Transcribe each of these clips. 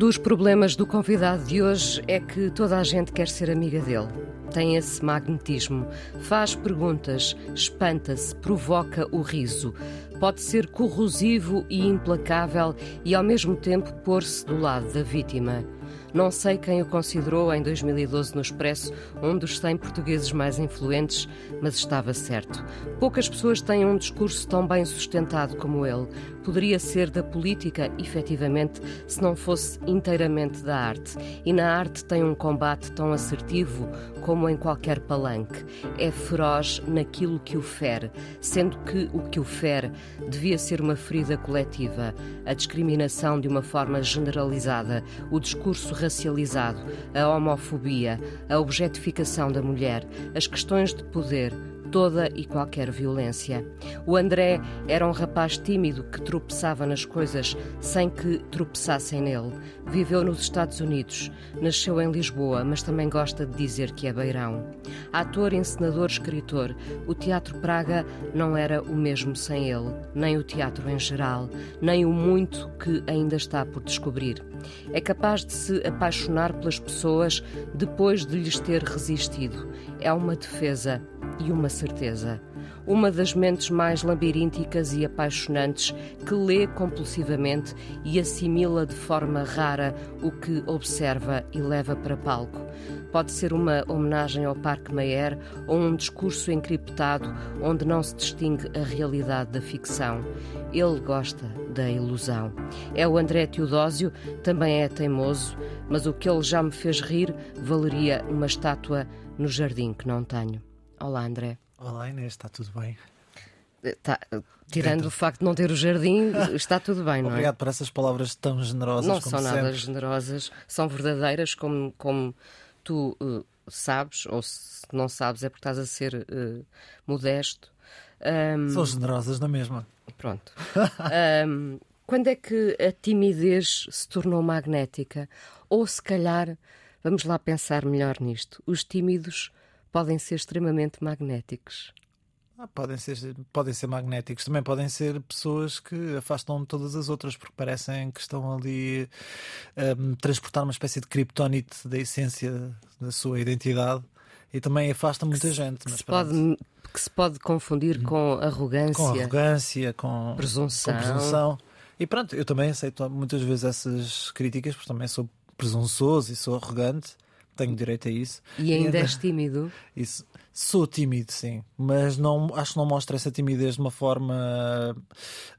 Dos problemas do convidado de hoje é que toda a gente quer ser amiga dele. Tem esse magnetismo, faz perguntas, espanta-se, provoca o riso. Pode ser corrosivo e implacável e, ao mesmo tempo, pôr-se do lado da vítima. Não sei quem o considerou em 2012 no Expresso um dos 100 portugueses mais influentes, mas estava certo. Poucas pessoas têm um discurso tão bem sustentado como ele. Poderia ser da política, efetivamente, se não fosse inteiramente da arte. E na arte tem um combate tão assertivo como em qualquer palanque. É feroz naquilo que o fere, sendo que o que o fere devia ser uma ferida coletiva, a discriminação de uma forma generalizada, o discurso racializado, a homofobia, a objetificação da mulher, as questões de poder toda e qualquer violência. O André era um rapaz tímido que tropeçava nas coisas sem que tropeçassem nele. Viveu nos Estados Unidos, nasceu em Lisboa, mas também gosta de dizer que é beirão. Ator, encenador, escritor, o Teatro Praga não era o mesmo sem ele, nem o teatro em geral, nem o muito que ainda está por descobrir. É capaz de se apaixonar pelas pessoas depois de lhes ter resistido. É uma defesa e uma certeza. Uma das mentes mais labirínticas e apaixonantes que lê compulsivamente e assimila de forma rara o que observa e leva para palco. Pode ser uma homenagem ao Parque Mayer ou um discurso encriptado onde não se distingue a realidade da ficção. Ele gosta da ilusão. É o André Teodósio, também é teimoso, mas o que ele já me fez rir valeria uma estátua no jardim que não tenho. Olá, André. Olá, Inês, está tudo bem? Tá, tirando Dentro. o facto de não ter o jardim, está tudo bem, não é? Obrigado por essas palavras tão generosas. Não são nada sempre. generosas, são verdadeiras, como, como tu uh, sabes, ou se não sabes é porque estás a ser uh, modesto. Um, são generosas na mesma. Pronto. um, quando é que a timidez se tornou magnética? Ou se calhar, vamos lá pensar melhor nisto, os tímidos podem ser extremamente magnéticos. Ah, podem, ser, podem ser magnéticos, também podem ser pessoas que afastam todas as outras porque parecem que estão ali a um, transportar uma espécie de criptonite da essência da sua identidade e também afasta muita que gente. Que se, pode, que se pode confundir com arrogância, com, arrogância, com, presunção. com presunção. E pronto, eu também aceito muitas vezes essas críticas porque também sou presunçoso e sou arrogante tenho direito a isso. E ainda és tímido? Isso. Sou tímido, sim, mas não, acho que não mostro essa timidez de uma forma.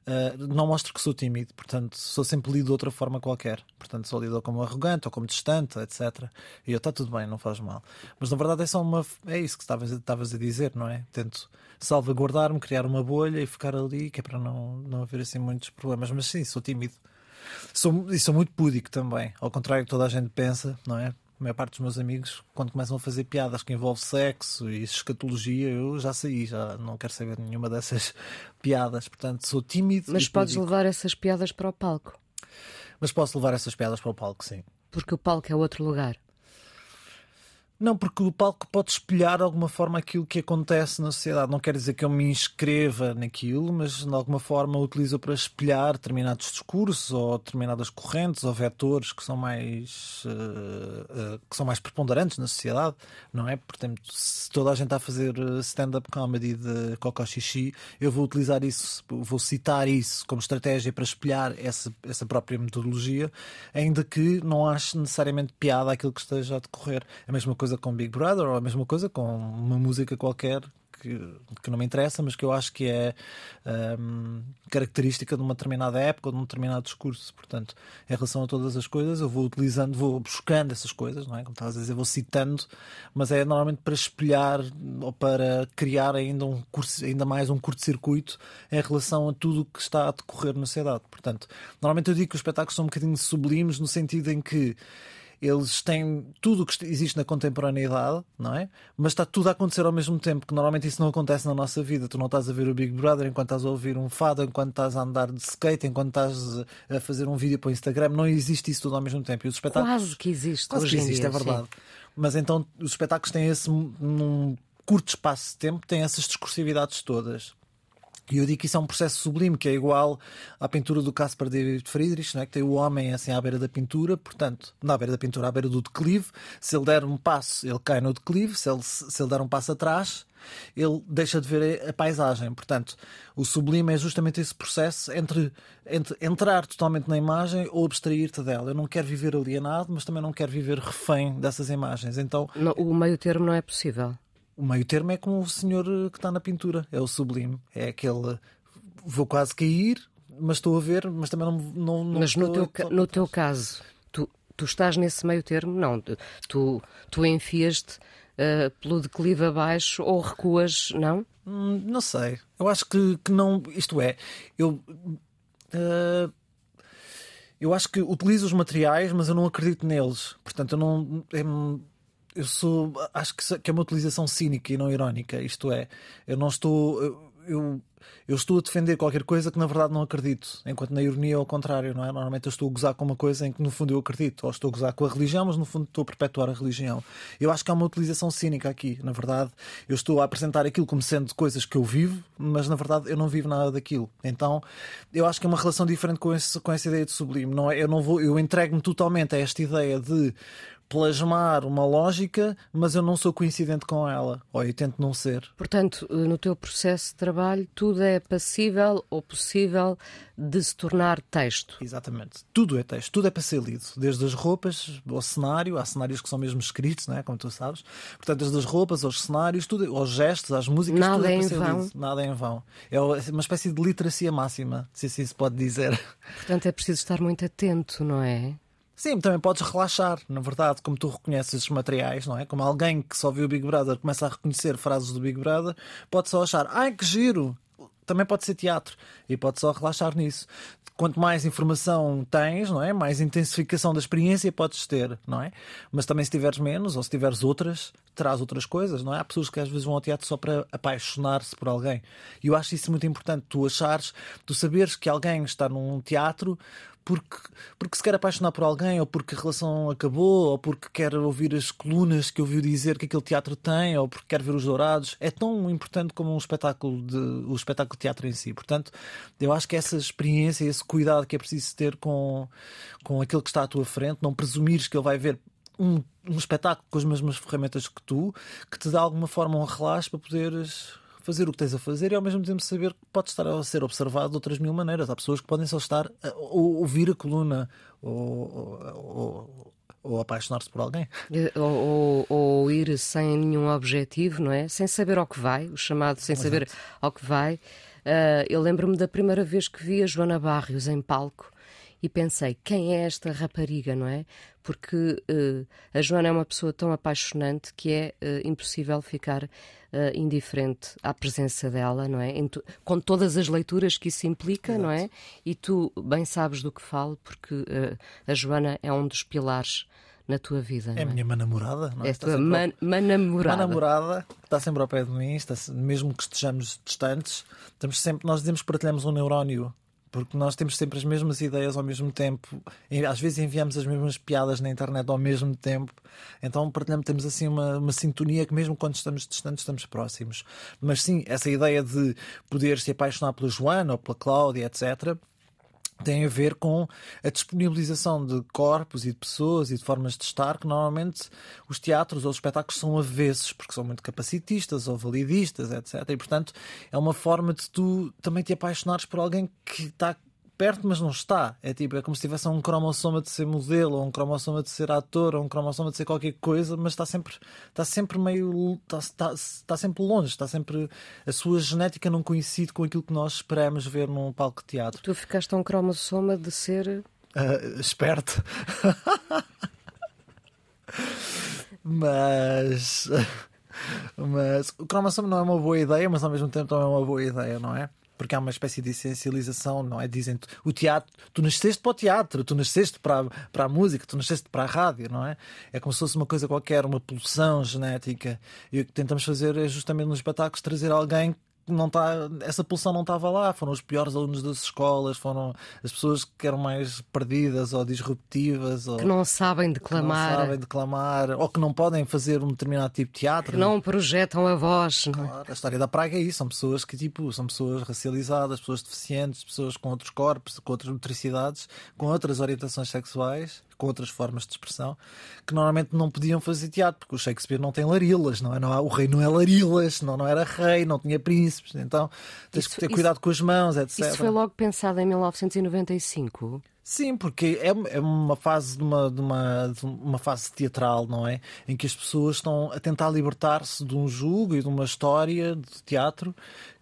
Uh, não mostro que sou tímido, portanto, sou sempre lido de outra forma qualquer. Portanto, sou lido como arrogante ou como distante, etc. E eu, está tudo bem, não faz mal. Mas na verdade é só uma. É isso que estavas, estavas a dizer, não é? Tento salvaguardar-me, criar uma bolha e ficar ali, que é para não, não haver assim muitos problemas. Mas sim, sou tímido. Sou, e sou muito púdico também, ao contrário do que toda a gente pensa, não é? A maior parte dos meus amigos, quando começam a fazer piadas que envolvem sexo e escatologia, eu já saí, já não quero saber nenhuma dessas piadas. Portanto, sou tímido. Mas podes levar essas piadas para o palco. Mas posso levar essas piadas para o palco, sim. Porque o palco é outro lugar. Não, porque o palco pode espelhar de alguma forma aquilo que acontece na sociedade. Não quer dizer que eu me inscreva naquilo, mas de alguma forma utilizo para espelhar determinados discursos ou determinadas correntes ou vetores que são mais uh, uh, que são mais preponderantes na sociedade, não é? Portanto, se toda a gente está a fazer stand-up comedy de cocó xixi, eu vou utilizar isso, vou citar isso como estratégia para espelhar essa, essa própria metodologia, ainda que não ache necessariamente piada aquilo que esteja a decorrer. A mesma coisa coisa com Big Brother ou a mesma coisa com uma música qualquer que, que não me interessa, mas que eu acho que é um, característica de uma determinada época ou de um determinado discurso. Portanto, em relação a todas as coisas, eu vou utilizando, vou buscando essas coisas, não é? Como estavas a dizer, vou citando, mas é normalmente para espelhar ou para criar ainda, um curso, ainda mais um curto-circuito em relação a tudo o que está a decorrer na sociedade. Portanto, normalmente eu digo que os espetáculos são um bocadinho sublimes no sentido em que eles têm tudo o que existe na contemporaneidade, não é? Mas está tudo a acontecer ao mesmo tempo, que normalmente isso não acontece na nossa vida. Tu não estás a ver o Big Brother enquanto estás a ouvir um fado, enquanto estás a andar de skate, enquanto estás a fazer um vídeo para o Instagram. Não existe isso tudo ao mesmo tempo. E os espetáculos... Quase que existe. Quase que existe, dia, é verdade. Sim. Mas então os espetáculos têm esse, num curto espaço de tempo, têm essas discursividades todas. E eu digo que isso é um processo sublime, que é igual à pintura do Caspar David Friedrich, não é? que tem o homem assim à beira da pintura, portanto, à beira da pintura, à beira do declive. Se ele der um passo, ele cai no declive, se ele, se ele der um passo atrás, ele deixa de ver a paisagem. Portanto, o sublime é justamente esse processo entre, entre entrar totalmente na imagem ou abstrair-te dela. Eu não quero viver alienado, mas também não quero viver refém dessas imagens. Então, não, o meio termo não é possível. O meio termo é como o senhor que está na pintura, é o sublime. É aquele. Vou quase cair, mas estou a ver, mas também não. não, não mas no teu, no teu caso, tu, tu estás nesse meio termo? Não. Tu, tu enfias-te uh, pelo declive abaixo ou recuas, não? Hum, não sei. Eu acho que, que não. Isto é, eu. Uh, eu acho que utilizo os materiais, mas eu não acredito neles. Portanto, eu não. É, eu sou. Acho que é uma utilização cínica e não irónica. Isto é, eu não estou. Eu, eu estou a defender qualquer coisa que na verdade não acredito, enquanto na ironia é ao contrário, não é? Normalmente eu estou a gozar com uma coisa em que no fundo eu acredito, ou estou a gozar com a religião, mas no fundo estou a perpetuar a religião. Eu acho que há uma utilização cínica aqui, na verdade. Eu estou a apresentar aquilo como sendo coisas que eu vivo, mas na verdade eu não vivo nada daquilo. Então eu acho que é uma relação diferente com, esse, com essa ideia de sublime. Não é? Eu não vou, eu entrego-me totalmente a esta ideia de plasmar uma lógica, mas eu não sou coincidente com ela, ou eu tento não ser. Portanto, no teu processo de trabalho, tudo é passível ou possível de se tornar texto. Exatamente. Tudo é texto, tudo é para ser lido. Desde as roupas ao cenário, há cenários que são mesmo escritos, não é? como tu sabes. Portanto, desde as roupas aos cenários, tudo, aos gestos, às músicas, Nada tudo é, é para em ser vão. lido. Nada é em vão. É uma espécie de literacia máxima, se assim se pode dizer. Portanto, é preciso estar muito atento, não é? Sim, também podes relaxar, na verdade, como tu reconheces os materiais, não é? Como alguém que só viu o Big Brother começa a reconhecer frases do Big Brother, pode só achar, ai que giro! Também pode ser teatro e pode só relaxar nisso. Quanto mais informação tens, não é? Mais intensificação da experiência podes ter, não é? Mas também se tiveres menos ou se tiveres outras, terás outras coisas, não é? Há pessoas que às vezes vão ao teatro só para apaixonar-se por alguém. E eu acho isso muito importante, tu achares, tu saberes que alguém está num teatro porque, porque se quer apaixonar por alguém, ou porque a relação acabou, ou porque quer ouvir as colunas que ouviu dizer que aquele teatro tem, ou porque quer ver os dourados, é tão importante como um espetáculo de, o espetáculo de teatro em si. Portanto, eu acho que essa experiência, esse cuidado que é preciso ter com, com aquele que está à tua frente, não presumires que ele vai ver um, um espetáculo com as mesmas ferramentas que tu, que te dá alguma forma um relaxo para poderes fazer o que tens a fazer e ao mesmo tempo saber que podes estar a ser observado de outras mil maneiras. Há pessoas que podem só estar a ouvir a coluna ou, ou, ou apaixonar-se por alguém. Ou, ou, ou, ir sem nenhum objetivo, não é? Sem saber ao que vai, o chamado sem Exato. saber ao que vai. Uh, eu lembro-me da primeira vez que vi a Joana Barrios em palco e pensei, quem é esta rapariga, não é? Porque uh, a Joana é uma pessoa tão apaixonante que é uh, impossível ficar uh, indiferente à presença dela, não é? com todas as leituras que isso implica, Exato. não é? E tu bem sabes do que falo, porque a Joana é um dos pilares na tua vida. É a minha namorada, não é? É a tua man, manamorada. namorada, está sempre ao pé de mim, está, mesmo que estejamos distantes, estamos sempre, nós dizemos que partilhamos um neurónio porque nós temos sempre as mesmas ideias ao mesmo tempo, às vezes enviamos as mesmas piadas na internet ao mesmo tempo, então partilhamos, temos assim uma, uma sintonia que mesmo quando estamos distantes estamos próximos. Mas sim, essa ideia de poder se apaixonar pela Joana ou pela Cláudia, etc., tem a ver com a disponibilização de corpos e de pessoas e de formas de estar que normalmente os teatros ou os espetáculos são avessos, porque são muito capacitistas ou validistas, etc. E, portanto, é uma forma de tu também te apaixonares por alguém que está perto, mas não está. É tipo, é como se tivesse um cromossoma de ser modelo, ou um cromossoma de ser ator, ou um cromossoma de ser qualquer coisa, mas está sempre, está sempre meio. Está, está, está sempre longe, está sempre. A sua genética não coincide com aquilo que nós esperamos ver num palco de teatro. Tu ficaste a um cromossoma de ser. Uh, esperto. mas. Mas o cromossomo não é uma boa ideia, mas ao mesmo tempo não é uma boa ideia, não é? Porque há uma espécie de essencialização, não é? Dizem o teatro, tu nasceste para o teatro, tu nasceste para, para a música, tu nasceste para a rádio, não é? É como se fosse uma coisa qualquer, uma pulsão genética. E o que tentamos fazer é justamente nos espetáculos trazer alguém não tá, essa pulsão não estava lá. Foram os piores alunos das escolas, foram as pessoas que eram mais perdidas ou disruptivas, ou que não sabem declamar, que não sabem declamar, ou que não podem fazer um determinado tipo de teatro. Que não projetam a voz. Claro, não? a história da Praga é isso. São pessoas que tipo são pessoas racializadas, pessoas deficientes, pessoas com outros corpos, com outras motricidades, com outras orientações sexuais com outras formas de expressão, que normalmente não podiam fazer teatro, porque o Shakespeare não tem larilas, não é? Não, o rei não é larilas, não, não era rei, não tinha príncipes, então tens isso, que ter isso, cuidado com as mãos, etc. Isso foi logo pensado em 1995? Sim, porque é, é uma fase de uma, de, uma, de uma fase teatral, não é? Em que as pessoas estão a tentar libertar-se de um jugo e de uma história de teatro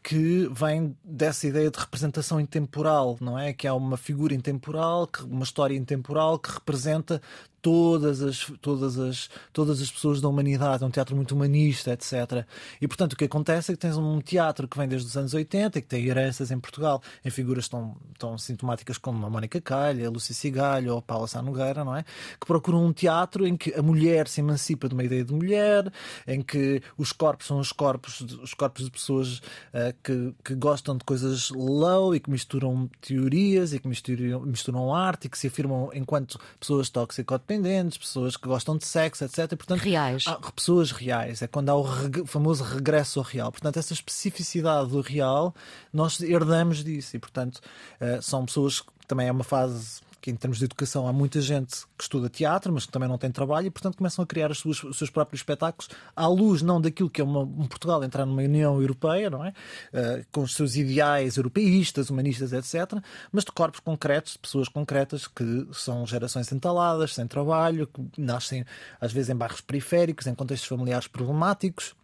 que vem dessa ideia de representação intemporal, não é? Que é uma figura intemporal, uma história intemporal que representa todas as, todas as, todas as pessoas da humanidade, é um teatro muito humanista, etc. E portanto o que acontece é que tens um teatro que vem desde os anos 80 e que tem heranças em Portugal, em figuras tão, tão sintomáticas como a Mónica Calha, a Lúcia Cigalho ou a Paula Sá Nogueira, não é? Que procuram um teatro em que a mulher se emancipa de uma ideia de mulher, em que os corpos são os corpos, os corpos de pessoas uh, que, que gostam de coisas low e que misturam teorias e que misturam, misturam arte e que se afirmam enquanto pessoas toxicodependentes dependentes, pessoas que gostam de sexo, etc. Portanto, reais. Há pessoas reais. É quando há o reg famoso regresso ao real. Portanto, essa especificidade do real, nós herdamos disso. E, portanto, uh, são pessoas que também é uma fase que em termos de educação há muita gente que estuda teatro, mas que também não tem trabalho e, portanto, começam a criar os seus, os seus próprios espetáculos à luz não daquilo que é uma, um Portugal entrar numa União Europeia, não é? Uh, com os seus ideais europeístas, humanistas, etc., mas de corpos concretos, de pessoas concretas que são gerações entaladas, sem trabalho, que nascem às vezes em bairros periféricos, em contextos familiares problemáticos.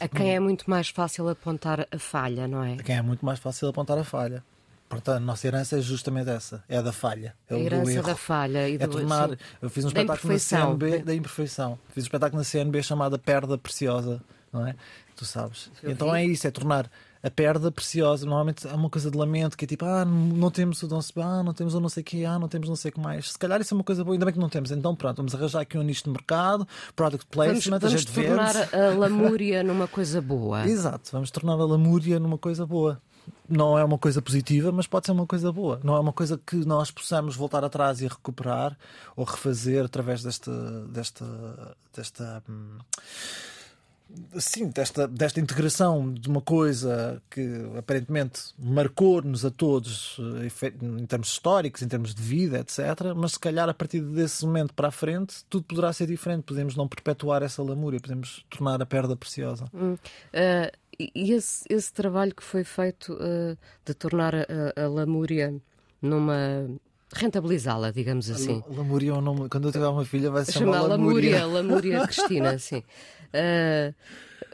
A quem é muito mais fácil apontar a falha, não é? A quem é muito mais fácil apontar a falha. Portanto, a nossa herança é justamente essa, é a da falha. É a herança da falha e é do, tornar. Eu fiz um espetáculo na CNB da imperfeição. Fiz um espetáculo na CNB chamada Perda Preciosa, não é? Tu sabes. Eu então vi. é isso, é tornar a perda preciosa. Normalmente é uma coisa de lamento, que é tipo, ah, não temos o Dom ah, não temos o não sei o que, ah, não temos não sei o que mais. Se calhar isso é uma coisa boa, ainda bem que não temos. Então pronto, vamos arranjar aqui um nicho de mercado, product placement, vamos, vamos a tornar vende. a lamúria numa coisa boa. Exato, vamos tornar a lamúria numa coisa boa não é uma coisa positiva, mas pode ser uma coisa boa. Não é uma coisa que nós possamos voltar atrás e recuperar ou refazer através desta desta desta hum, sim, desta, desta integração de uma coisa que aparentemente marcou-nos a todos eh, em termos históricos, em termos de vida, etc. Mas se calhar a partir desse momento para a frente tudo poderá ser diferente. Podemos não perpetuar essa lamúria, podemos tornar a perda preciosa. Hum. Uh, e esse, esse, trabalho que foi feito uh, de tornar a, a, lamúria numa rentabilizá-la, digamos assim. Lamúria é um nome. Quando eu tiver uma filha, vai se chamar Lamúria. Lamúria Cristina, sim. Uh,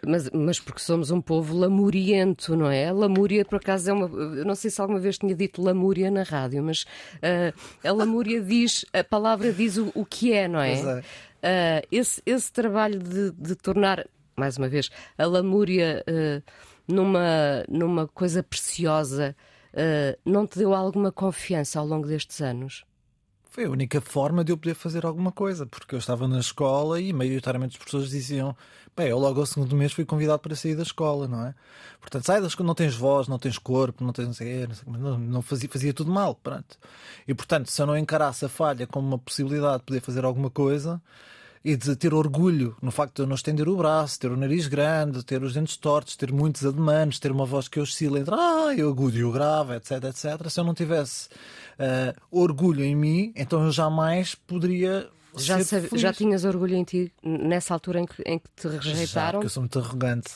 mas, mas porque somos um povo lamuriento, não é? Lamúria, por acaso, é uma. Eu não sei se alguma vez tinha dito lamúria na rádio, mas uh, a lamúria diz, a palavra diz o, o que é, não é? é. Uh, esse, esse trabalho de, de tornar mais uma vez, a lamúria uh, numa, numa coisa preciosa, uh, não te deu alguma confiança ao longo destes anos? Foi a única forma de eu poder fazer alguma coisa, porque eu estava na escola e maioritariamente as pessoas diziam: bem, eu logo ao segundo mês fui convidado para sair da escola, não é? Portanto, sai da escola, não tens voz, não tens corpo, não tens não sei, não, não fazia, fazia tudo mal, pronto. E portanto, se eu não encarasse a falha como uma possibilidade de poder fazer alguma coisa, e de ter orgulho no facto de eu não estender o braço, ter o nariz grande, ter os dentes tortos, ter muitos ademanes, ter uma voz que oscila entre ah, o agudo e o grave, etc, etc. Se eu não tivesse uh, orgulho em mim, então eu jamais poderia já, sabe, já tinhas orgulho em ti nessa altura em que, em que te rejeitaram? Já, porque eu sou muito arrogante.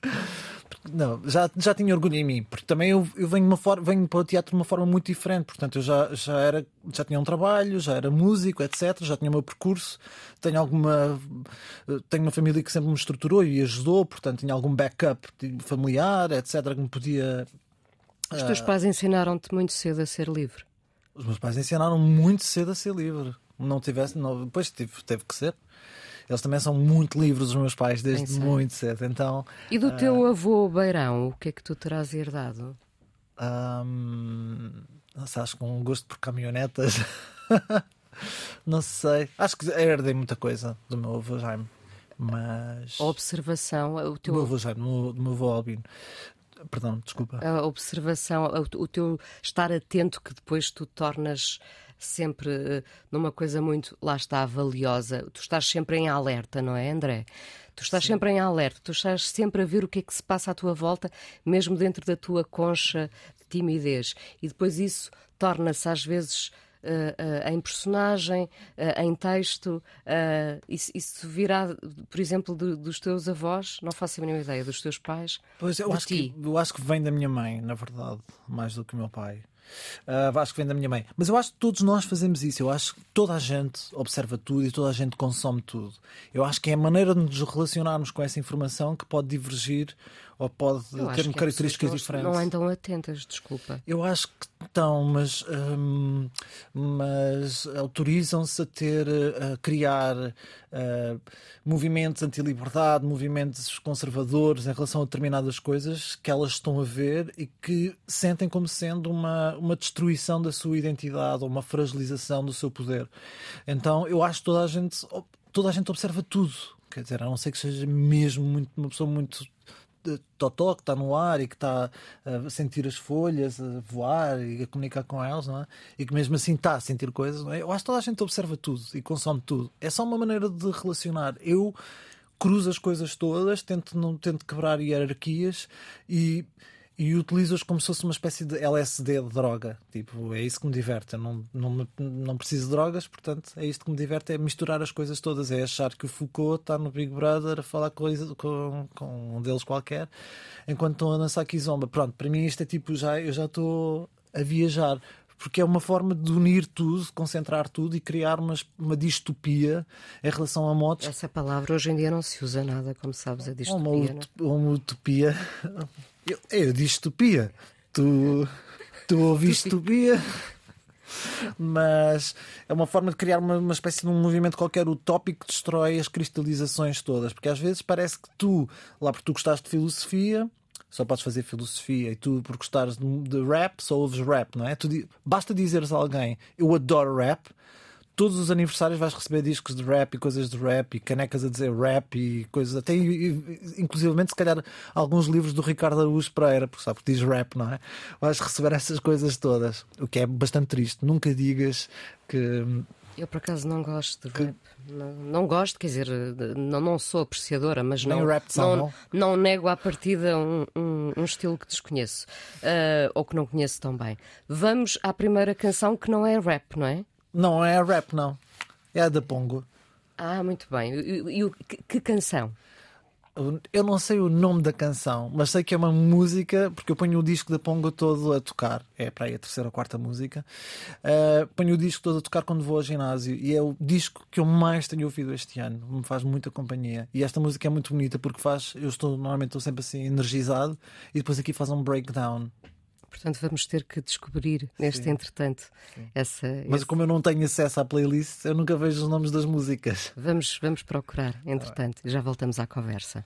não, já, já tinha orgulho em mim, porque também eu, eu venho, uma for, venho para o teatro de uma forma muito diferente. Portanto, eu já, já, era, já tinha um trabalho, já era músico, etc. Já tinha o meu percurso. Tenho alguma. Tenho uma família que sempre me estruturou e ajudou, portanto, tinha algum backup familiar, etc. que me podia. Os teus pais ensinaram-te muito cedo a ser livre? Os meus pais ensinaram muito cedo a ser livre. Não tivesse. Não, depois teve, teve que ser. Eles também são muito livres, os meus pais, desde muito cedo. Então, e do uh... teu avô Beirão, o que é que tu terás herdado? Um, nossa, acho que um gosto por caminhonetas. não sei. Acho que herdei muita coisa do meu avô Jaime. Mas. A observação, o teu. Do meu avô Jaime, do meu avô Albino. Perdão, desculpa. A observação, o teu estar atento que depois tu tornas sempre eh, numa coisa muito, lá está, valiosa. Tu estás sempre em alerta, não é, André? Tu estás Sim. sempre em alerta, tu estás sempre a ver o que é que se passa à tua volta, mesmo dentro da tua concha de timidez. E depois isso torna-se às vezes. Uh, uh, em personagem, uh, em texto, isso, isso, virá, por exemplo, de, dos teus avós? Não faço a mínima ideia, dos teus pais? Pois, eu acho, que, eu acho que vem da minha mãe, na verdade, mais do que o meu pai. Uh, acho que vem da minha mãe. Mas eu acho que todos nós fazemos isso. Eu acho que toda a gente observa tudo e toda a gente consome tudo. Eu acho que é a maneira de nos relacionarmos com essa informação que pode divergir ou pode eu ter características diferentes. Não andam atentas, desculpa. Eu acho que estão, mas, hum, mas autorizam-se a ter, a criar uh, movimentos anti-liberdade, movimentos conservadores em relação a determinadas coisas que elas estão a ver e que sentem como sendo uma, uma destruição da sua identidade ou uma fragilização do seu poder. Então eu acho que toda a gente, toda a gente observa tudo. Quer dizer, a não ser que seja mesmo muito, uma pessoa muito Totó que está no ar e que está a sentir as folhas, a voar e a comunicar com elas, não é? E que mesmo assim está a sentir coisas, não é? Eu acho que toda a gente observa tudo e consome tudo. É só uma maneira de relacionar. Eu cruzo as coisas todas, tento, não, tento quebrar hierarquias e e utilizo-os como se fosse uma espécie de LSD de droga. Tipo, é isso que me diverte. Eu não, não, não preciso de drogas, portanto, é isto que me diverte: é misturar as coisas todas. É achar que o Foucault está no Big Brother a falar coisa, com, com um deles qualquer, enquanto estão a dançar Kizomba. Pronto, para mim isto é tipo, já, eu já estou a viajar porque é uma forma de unir tudo, concentrar tudo e criar uma, uma distopia em relação a motos. Essa palavra hoje em dia não se usa nada, como sabes, a distopia. Uma, uma utopia eu, eu disse utopia. Tu, tu ouviste utopia. Mas é uma forma de criar uma, uma espécie de um movimento qualquer utópico que destrói as cristalizações todas. Porque às vezes parece que tu, lá porque tu gostaste de filosofia, só podes fazer filosofia e tu, por gostares de, de rap, só ouves rap, não é? Tu, basta dizeres a alguém eu adoro rap todos os aniversários vais receber discos de rap e coisas de rap e canecas a dizer rap e coisas, até inclusivamente se calhar alguns livros do Ricardo Araújo Pereira, porque sabe que diz rap, não é? Vais receber essas coisas todas, o que é bastante triste. Nunca digas que. Eu por acaso não gosto de rap. Não, não, gosto, quer dizer, não, não sou apreciadora, mas não, rap não, não, não nego à partida um, um, um estilo que desconheço uh, ou que não conheço tão bem. Vamos à primeira canção que não é rap, não é? Não é rap, não. É a da Pongo. Ah, muito bem. E, e que, que canção? Eu não sei o nome da canção, mas sei que é uma música, porque eu ponho o disco da Pongo todo a tocar. É para aí a terceira ou quarta música. Uh, ponho o disco todo a tocar quando vou ao ginásio e é o disco que eu mais tenho ouvido este ano. Me faz muita companhia. E esta música é muito bonita porque faz. Eu estou normalmente estou sempre assim energizado e depois aqui faz um breakdown. Portanto, vamos ter que descobrir neste Sim. entretanto Sim. essa. Mas esse... como eu não tenho acesso à playlist, eu nunca vejo os nomes das músicas. Vamos, vamos procurar, entretanto, já voltamos à conversa.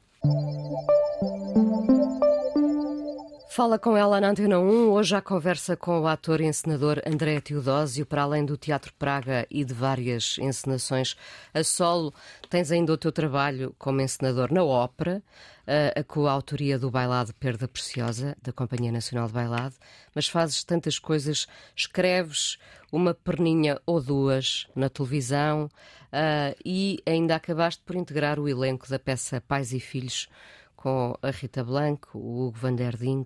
Fala com ela na Antena 1. Hoje a conversa com o ator e encenador André Teodósio, para além do Teatro Praga e de várias encenações a solo. Tens ainda o teu trabalho como encenador na ópera, a coautoria do Bailado Perda Preciosa, da Companhia Nacional de Bailado, mas fazes tantas coisas, escreves uma perninha ou duas na televisão uh, e ainda acabaste por integrar o elenco da peça Pais e Filhos com a Rita Blanco, o Hugo Van der Ding,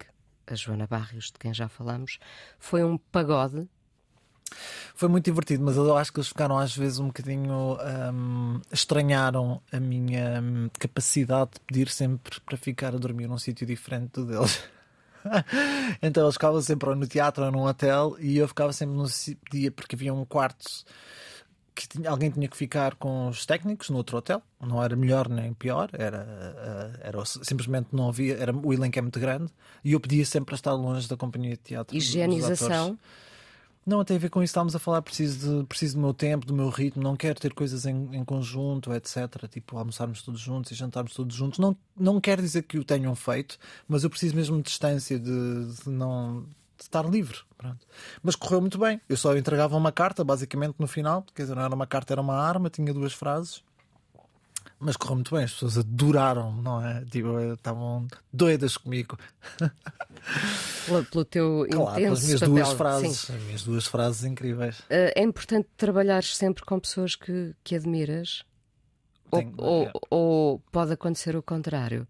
a Joana Barrios, de quem já falamos, foi um pagode. Foi muito divertido, mas eu acho que eles ficaram às vezes um bocadinho. hum, estranharam a minha hum, capacidade de pedir sempre para ficar a dormir num sítio diferente do deles. então eles ficavam sempre ou no teatro ou num hotel e eu ficava sempre no dia porque havia um quarto que tinha- alguém tinha que ficar com os técnicos no outro hotel. Não era melhor nem pior, era, eh, era simplesmente não havia, era, o elenco é muito grande e eu pedia sempre para estar longe da companhia de teatro. Higienização. Não, tem a ver com isso. Estávamos a falar, preciso, de, preciso do meu tempo, do meu ritmo, não quero ter coisas em, em conjunto, etc. Tipo, almoçarmos todos juntos e jantarmos todos juntos. Não, não quer dizer que o tenham feito, mas eu preciso mesmo de distância, de, de não. De estar livre. Pronto. Mas correu muito bem. Eu só entregava uma carta, basicamente, no final. Quer dizer, não era uma carta, era uma arma, tinha duas frases. Mas correu muito bem, as pessoas adoraram, não é? Tipo, estavam doidas comigo. Pelo, pelo teu Claro, pelas minhas papel. duas Sim. frases, as minhas duas frases incríveis. Eh, é importante trabalhares sempre com pessoas que, que admiras? Ou- Tenho- ou, é. ou pode acontecer o contrário?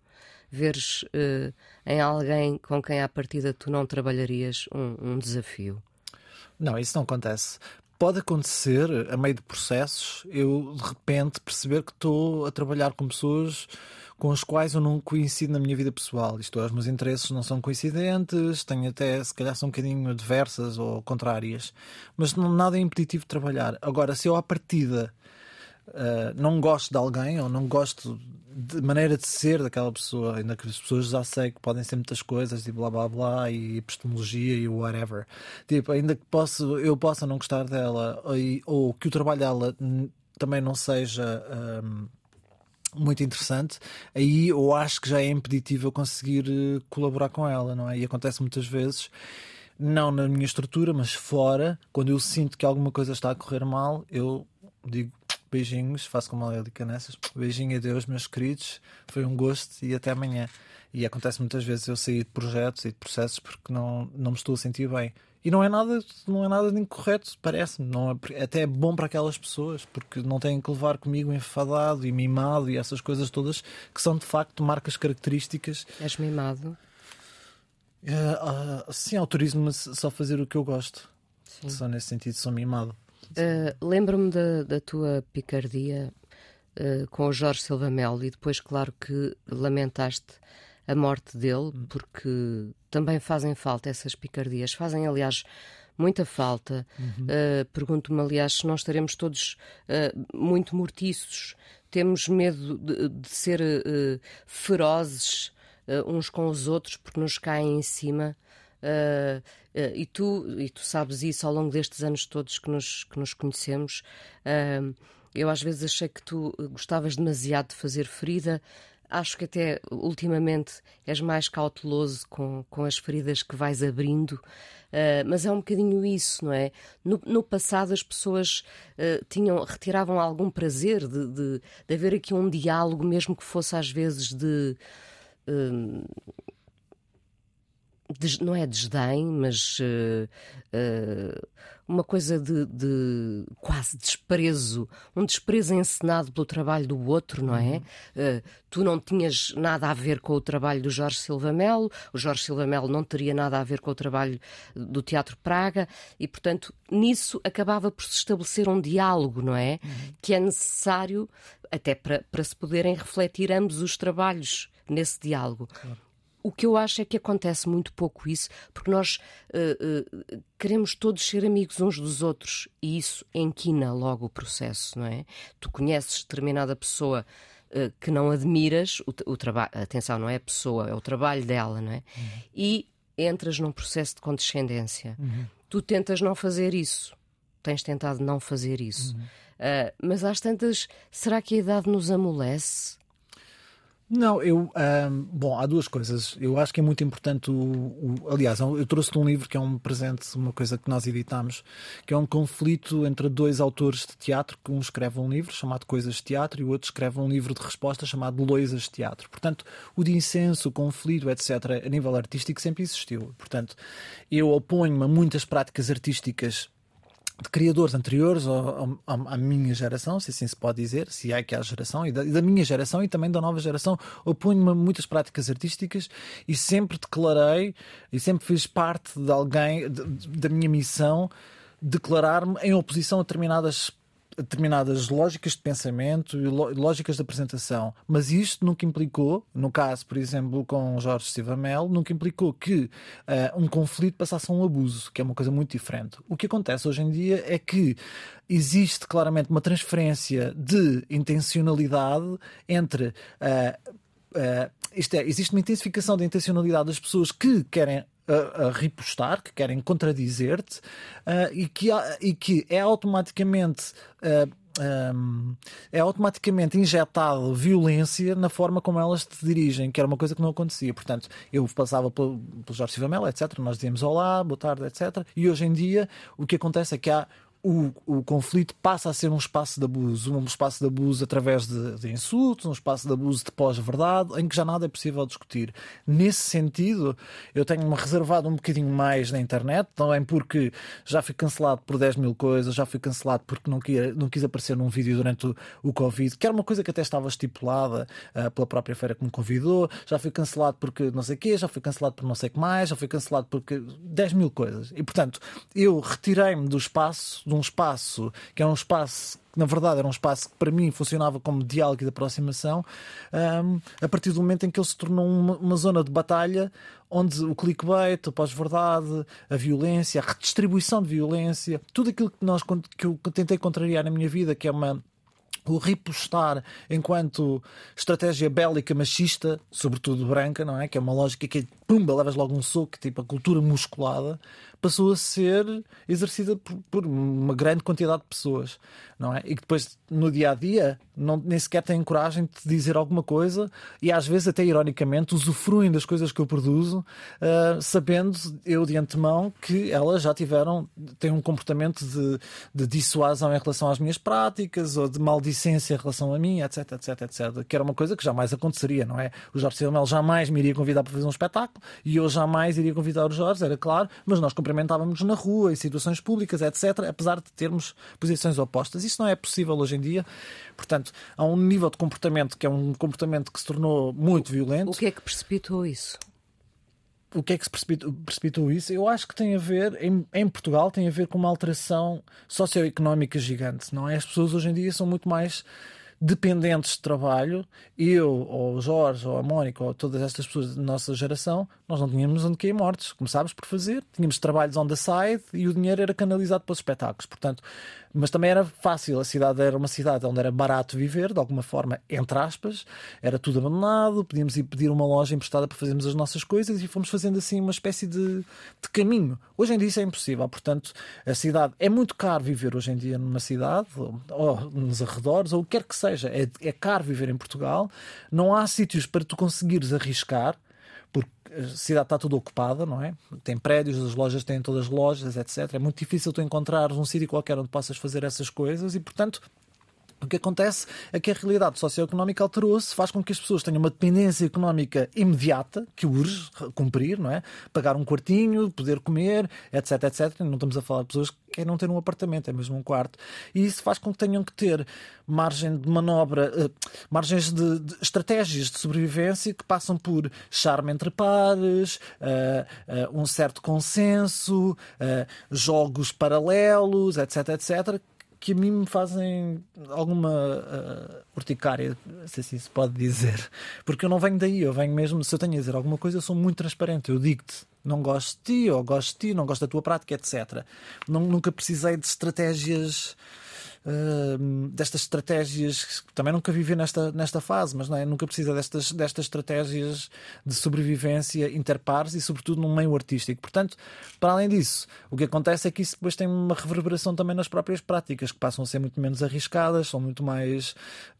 Veres eh, em alguém com quem à partida tu não trabalharias um, um desafio? Não, isso não acontece. Pode acontecer, a meio de processos, eu de repente perceber que estou a trabalhar com pessoas com as quais eu não coincido na minha vida pessoal. Isto é, os meus interesses não são coincidentes, tenho até, se calhar, são um bocadinho adversas ou contrárias. Mas não, nada é impeditivo de trabalhar. Agora, se eu à partida Uh, não gosto de alguém ou não gosto de maneira de ser daquela pessoa, ainda que as pessoas já sei que podem ser muitas coisas e blá blá blá e epistemologia e whatever. Tipo, ainda que posso, eu possa não gostar dela ou, ou que o trabalho dela também não seja hum, muito interessante, aí eu acho que já é impeditivo eu conseguir eh, colaborar com ela, não é? E acontece muitas vezes não na minha estrutura, mas fora, quando eu sinto que alguma coisa está a correr mal, eu digo beijinhos, faço como a Lélica nessas, beijinho a Deus, meus queridos, foi um gosto e até amanhã. E acontece muitas vezes eu sair de projetos e de processos porque não, não me estou a sentir bem. E não é nada, não é nada de incorreto, parece-me. É, até é bom para aquelas pessoas, porque não têm que levar comigo enfadado e mimado e essas coisas todas que são de facto marcas características. És mimado? Uh, uh, sim, autorizo-me só fazer o que eu gosto. Sim. Só nesse sentido, sou mimado. Uh, Lembro-me da, da tua picardia uh, com o Jorge Silva Melo e depois, claro, que lamentaste a morte dele, porque também fazem falta essas picardias. Fazem, aliás, muita falta. Uhum. Uh, Pergunto-me, aliás, se nós estaremos todos muito mortiços, temos medo de, de ser ferozes uns com os outros porque nos caem em cima. Uh, e, tu, e tu sabes isso ao longo destes anos todos que nos, que nos conhecemos. Uh, eu às vezes achei que tu gostavas demasiado de fazer ferida. Acho que até ultimamente és mais cauteloso com, com as feridas que vais abrindo, mas é um bocadinho isso, não é? No, no passado as pessoas tinham, retiravam algum prazer de, de, de haver aqui um diálogo, mesmo que fosse às vezes de des, não é desdém, mas uh, uh, uma coisa de, de, quase desprezo, um desprezo encenado pelo trabalho do outro, não é? Uh, tu não tinhas nada a ver com o trabalho do Jorge Silva Melo, o Jorge Silva Melo não teria nada a ver com o trabalho do Teatro Praga e, portanto, nisso acabava por se estabelecer um diálogo, não é? Uhum. Que é necessário até para, para se poderem refletir ambos os trabalhos nesse diálogo. Claro. O que eu acho é que acontece muito pouco isso, porque nós uh, uh, queremos todos ser amigos uns dos outros e isso enquina logo o processo, não é? Tu conheces determinada pessoa uh, que não admiras, o, o trabalho, atenção, não é a pessoa, é o trabalho dela, não é? Uhum. E entras num processo de condescendência. Uhum. Tu tentas não fazer isso, tens tentado não fazer isso, uhum. mas às tantas, será que a idade nos amolece? Não, eu. Bom, há duas coisas. Eu acho que é muito importante. O, o, aliás, eu trouxe-te um livro que é um presente, uma coisa que nós editámos, que é um conflito entre dois autores de teatro, que um escreve um livro chamado Coisas de Teatro e o outro escreve um livro de resposta chamado Loisas de Teatro. Portanto, o dissenso, o conflito, etc., a nível artístico sempre existiu. Portanto, eu oponho-me a muitas práticas artísticas de criadores anteriores à minha geração, se assim se pode dizer, se é que há geração, e da, e da minha geração e também da nova geração, oponho-me a muitas práticas artísticas e sempre declarei e sempre fiz parte de alguém, de, da minha missão, declarar-me em oposição a determinadas determinadas lógicas de pensamento e lógicas de apresentação. Mas isto nunca implicou, no caso, por exemplo, com Jorge Silva Melo, nunca implicou que uh, um conflito passasse a um abuso, que é uma coisa muito diferente. O que acontece hoje em dia é que existe claramente uma transferência de intencionalidade entre. Uh, uh, isto é, existe uma intensificação da intencionalidade das pessoas que querem a, ripostar, que querem contradizer-te uh, e, que, e que é automaticamente. Uh, ah, um, é automaticamente injetado violência na forma como elas te dirigem, que era uma coisa que não acontecia. Portanto, eu passava pelo, pelo Jorge Silva Melo, etc. Nós dizíamos olá, boa tarde, etc. E hoje em dia o que acontece é que há o, o conflito passa a ser um espaço de abuso, um espaço de abuso através de, de insultos, um espaço de abuso de pós-verdade, em que já nada é possível discutir. Nesse sentido, eu tenho-me reservado um bocadinho mais na internet, também porque já fui cancelado por 10 mil coisas, já fui cancelado porque não, quis, não quis aparecer num vídeo durante o, o Covid, que era uma coisa que até estava estipulada uh, pela própria feira que me convidou, já fui cancelado porque não sei o quê, já fui cancelado por não sei o que mais, já fui cancelado porque 10 mil coisas. E portanto, eu retirei-me do espaço de um espaço que é um espaço que na verdade era um espaço que para mim funcionava como diálogo e de aproximação, um, a partir do momento em que ele se tornou uma, uma zona de batalha onde o clickbait, a pós-verdade, a violência, a redistribuição de violência, tudo aquilo que, nós, que eu tentei contrariar na minha vida, que é uma o ripostar enquanto estratégia bélica machista, sobretudo branca, não é? Que é uma lógica que pumba, levas logo um soco, tipo a cultura musculada, passou a ser exercida por, por, uma grande quantidade de pessoas, não é? E que depois, no dia a dia, não, nem sequer têm coragem de dizer alguma coisa e às vezes, até ironicamente, usufruem das coisas que eu produzo, uh, sabendo eu de antemão que elas já tiveram, têm um comportamento de, de dissuasão em relação às minhas práticas ou de maldicência em relação a mim, etc, etc, etc. Que era uma coisa que jamais aconteceria, não é? O Jorge Silva jamais me iria convidar para fazer um espetáculo e eu jamais iria convidar o Jorge, era claro, mas nós cumprimentávamos na rua, em situações públicas, etc., apesar de termos posições opostas. Isso não é possível hoje em dia. Portanto, há um nível de comportamento que é um comportamento que se tornou muito violento. O que é que precipitou isso? o que é que se precipitou, precipitou, isso? Eu acho que tem a ver, em, em, Portugal, tem a ver com uma alteração socioeconómica gigante, não é? As pessoas hoje em dia são muito mais dependentes de trabalho, eu, ou o Jorge, ou a Mónica, ou todas estas pessoas da nossa geração, nós não tínhamos onde cair mortos. Começámos por fazer, tínhamos trabalhos on the side e o dinheiro era canalizado para os espetáculos. Portanto, mas também era fácil. A cidade era uma cidade onde era barato viver, de alguma forma, entre aspas, era tudo abandonado, podíamos ir pedir uma loja emprestada para fazermos as nossas coisas e fomos fazendo assim uma espécie de, de caminho. Hoje em dia isso é impossível, portanto, a cidade é muito caro viver hoje em dia numa cidade, ou, nos arredores, ou o que quer que seja. É, é caro viver em Portugal, não há sítios para tu conseguires arriscar porque a cidade está toda ocupada, não é? Tem prédios, as lojas têm todas as lojas, etc. É muito difícil tu encontrares um sítio qualquer onde possas fazer essas coisas e, portanto, o que acontece é que a realidade socioeconómica alterou-se, faz com que as pessoas tenham uma dependência económica imediata, que urge cumprir, não é? Pagar um quartinho, poder comer, etc, etc. Não estamos a falar de pessoas que querem não ter um apartamento, é mesmo um quarto. E isso faz com que tenham que ter margem de manobra, uh, margens de, de, estratégias de sobrevivência que passam por charme entre pares, uh, uh, um certo consenso, jogos paralelos, etc, etc que a mim me fazem alguma uh, urticária, se assim se pode dizer. Porque eu não venho daí, eu venho mesmo, se eu tenho a dizer alguma coisa, eu sou muito transparente. Eu digo-te, não gosto de ti, ou gosto de ti, não gosto da tua prática, etc. Não, nunca precisei de estratégias destas estratégias, também nunca vivi nesta, nesta fase, mas não é? nunca precisa destas, destas estratégias de sobrevivência interpares e, sobretudo, num meio artístico. Portanto, para além disso, o que acontece é que isso depois tem uma reverberação também nas próprias práticas, que passam a ser muito menos arriscadas, são muito mais